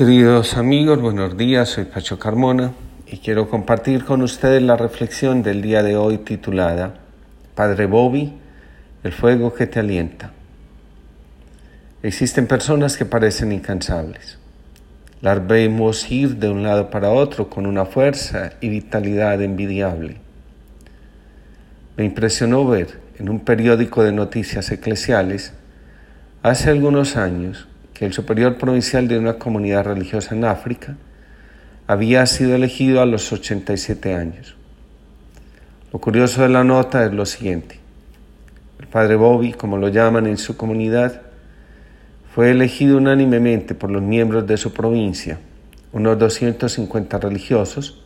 Queridos amigos, buenos días, soy Pacho Carmona y quiero compartir con ustedes la reflexión del día de hoy titulada Padre Bobby, el fuego que te alienta. Existen personas que parecen incansables. Las vemos ir de un lado para otro con una fuerza y vitalidad envidiable. Me impresionó ver en un periódico de noticias eclesiales hace algunos años el superior provincial de una comunidad religiosa en África había sido elegido a los 87 años. Lo curioso de la nota es lo siguiente. El padre Bobby, como lo llaman en su comunidad, fue elegido unánimemente por los miembros de su provincia, unos 250 religiosos,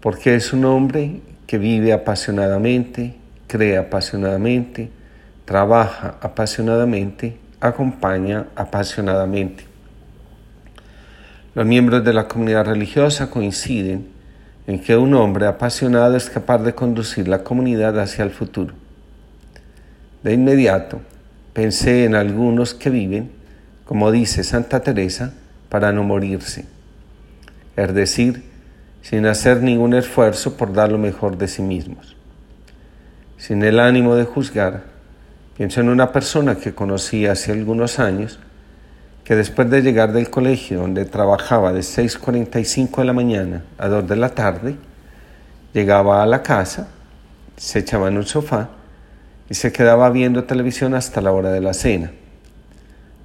porque es un hombre que vive apasionadamente, cree apasionadamente, trabaja apasionadamente acompaña apasionadamente. Los miembros de la comunidad religiosa coinciden en que un hombre apasionado es capaz de conducir la comunidad hacia el futuro. De inmediato pensé en algunos que viven, como dice Santa Teresa, para no morirse, es decir, sin hacer ningún esfuerzo por dar lo mejor de sí mismos, sin el ánimo de juzgar, Pienso en una persona que conocí hace algunos años que después de llegar del colegio donde trabajaba de 6.45 de la mañana a 2 de la tarde, llegaba a la casa, se echaba en un sofá y se quedaba viendo televisión hasta la hora de la cena.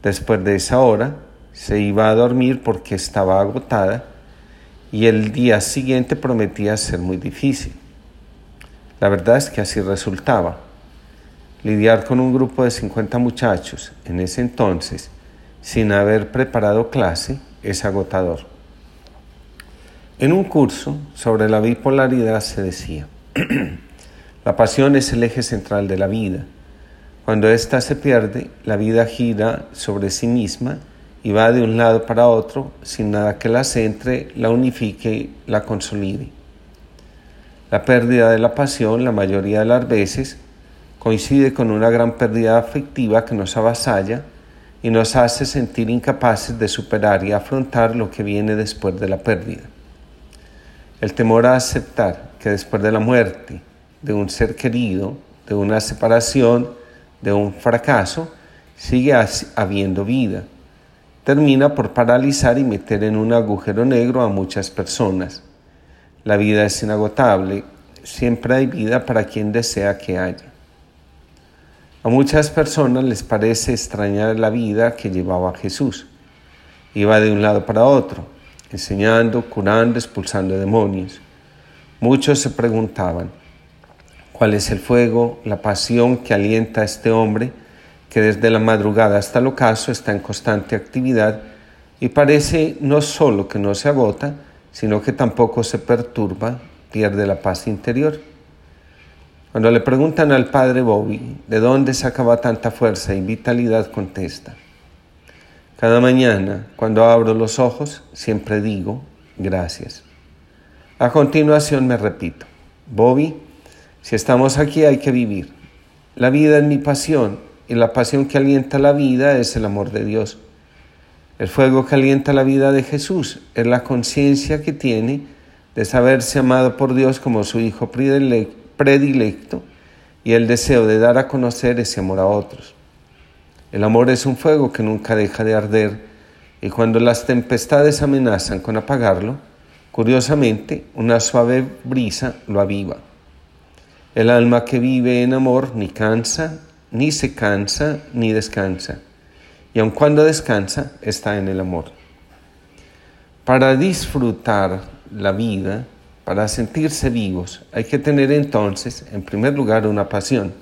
Después de esa hora se iba a dormir porque estaba agotada y el día siguiente prometía ser muy difícil. La verdad es que así resultaba. Lidiar con un grupo de 50 muchachos en ese entonces, sin haber preparado clase, es agotador. En un curso sobre la bipolaridad se decía, la pasión es el eje central de la vida. Cuando ésta se pierde, la vida gira sobre sí misma y va de un lado para otro sin nada que la centre, la unifique, la consolide. La pérdida de la pasión, la mayoría de las veces, coincide con una gran pérdida afectiva que nos avasalla y nos hace sentir incapaces de superar y afrontar lo que viene después de la pérdida. El temor a aceptar que después de la muerte de un ser querido, de una separación, de un fracaso, sigue habiendo vida. Termina por paralizar y meter en un agujero negro a muchas personas. La vida es inagotable, siempre hay vida para quien desea que haya. A muchas personas les parece extrañar la vida que llevaba Jesús. Iba de un lado para otro, enseñando, curando, expulsando demonios. Muchos se preguntaban, ¿cuál es el fuego, la pasión que alienta a este hombre que desde la madrugada hasta el ocaso está en constante actividad y parece no solo que no se agota, sino que tampoco se perturba, pierde la paz interior? Cuando le preguntan al padre Bobby de dónde sacaba tanta fuerza y vitalidad, contesta, cada mañana cuando abro los ojos siempre digo gracias. A continuación me repito, Bobby, si estamos aquí hay que vivir. La vida es mi pasión y la pasión que alienta la vida es el amor de Dios. El fuego que alienta la vida de Jesús es la conciencia que tiene de saberse amado por Dios como su Hijo predilecto predilecto y el deseo de dar a conocer ese amor a otros. El amor es un fuego que nunca deja de arder y cuando las tempestades amenazan con apagarlo, curiosamente una suave brisa lo aviva. El alma que vive en amor ni cansa, ni se cansa, ni descansa. Y aun cuando descansa, está en el amor. Para disfrutar la vida, para sentirse vivos hay que tener entonces, en primer lugar, una pasión,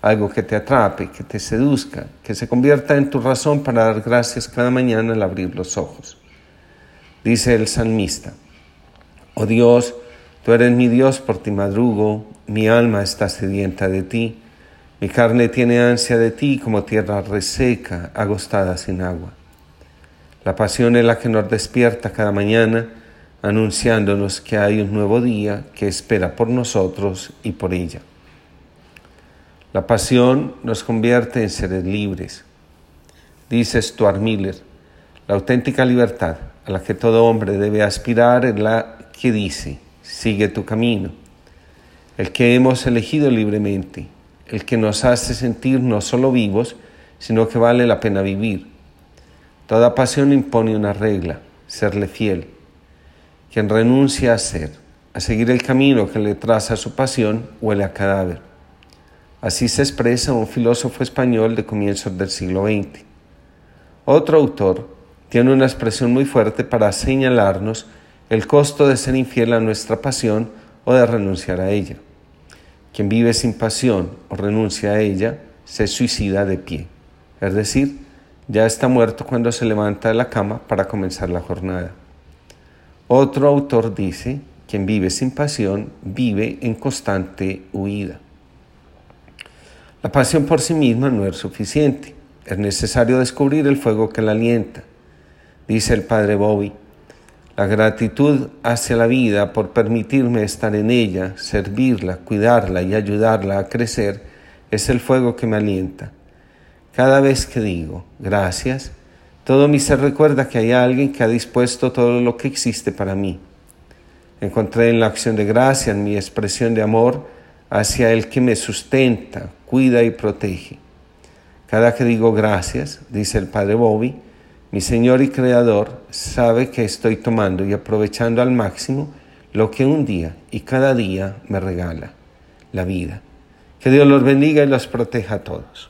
algo que te atrape, que te seduzca, que se convierta en tu razón para dar gracias cada mañana al abrir los ojos. Dice el salmista, oh Dios, tú eres mi Dios, por ti madrugo, mi alma está sedienta de ti, mi carne tiene ansia de ti como tierra reseca, agostada sin agua. La pasión es la que nos despierta cada mañana, anunciándonos que hay un nuevo día que espera por nosotros y por ella. La pasión nos convierte en seres libres. Dice Stuart Miller, la auténtica libertad a la que todo hombre debe aspirar es la que dice, sigue tu camino, el que hemos elegido libremente, el que nos hace sentir no solo vivos, sino que vale la pena vivir. Toda pasión impone una regla, serle fiel. Quien renuncia a ser, a seguir el camino que le traza su pasión, huele a cadáver. Así se expresa un filósofo español de comienzos del siglo XX. Otro autor tiene una expresión muy fuerte para señalarnos el costo de ser infiel a nuestra pasión o de renunciar a ella. Quien vive sin pasión o renuncia a ella se suicida de pie, es decir, ya está muerto cuando se levanta de la cama para comenzar la jornada. Otro autor dice, quien vive sin pasión vive en constante huida. La pasión por sí misma no es suficiente. Es necesario descubrir el fuego que la alienta. Dice el padre Bobby, la gratitud hacia la vida por permitirme estar en ella, servirla, cuidarla y ayudarla a crecer es el fuego que me alienta. Cada vez que digo gracias, todo mi ser recuerda que hay alguien que ha dispuesto todo lo que existe para mí. Encontré en la acción de gracia, en mi expresión de amor, hacia el que me sustenta, cuida y protege. Cada que digo gracias, dice el Padre Bobby, mi Señor y Creador sabe que estoy tomando y aprovechando al máximo lo que un día y cada día me regala, la vida. Que Dios los bendiga y los proteja a todos.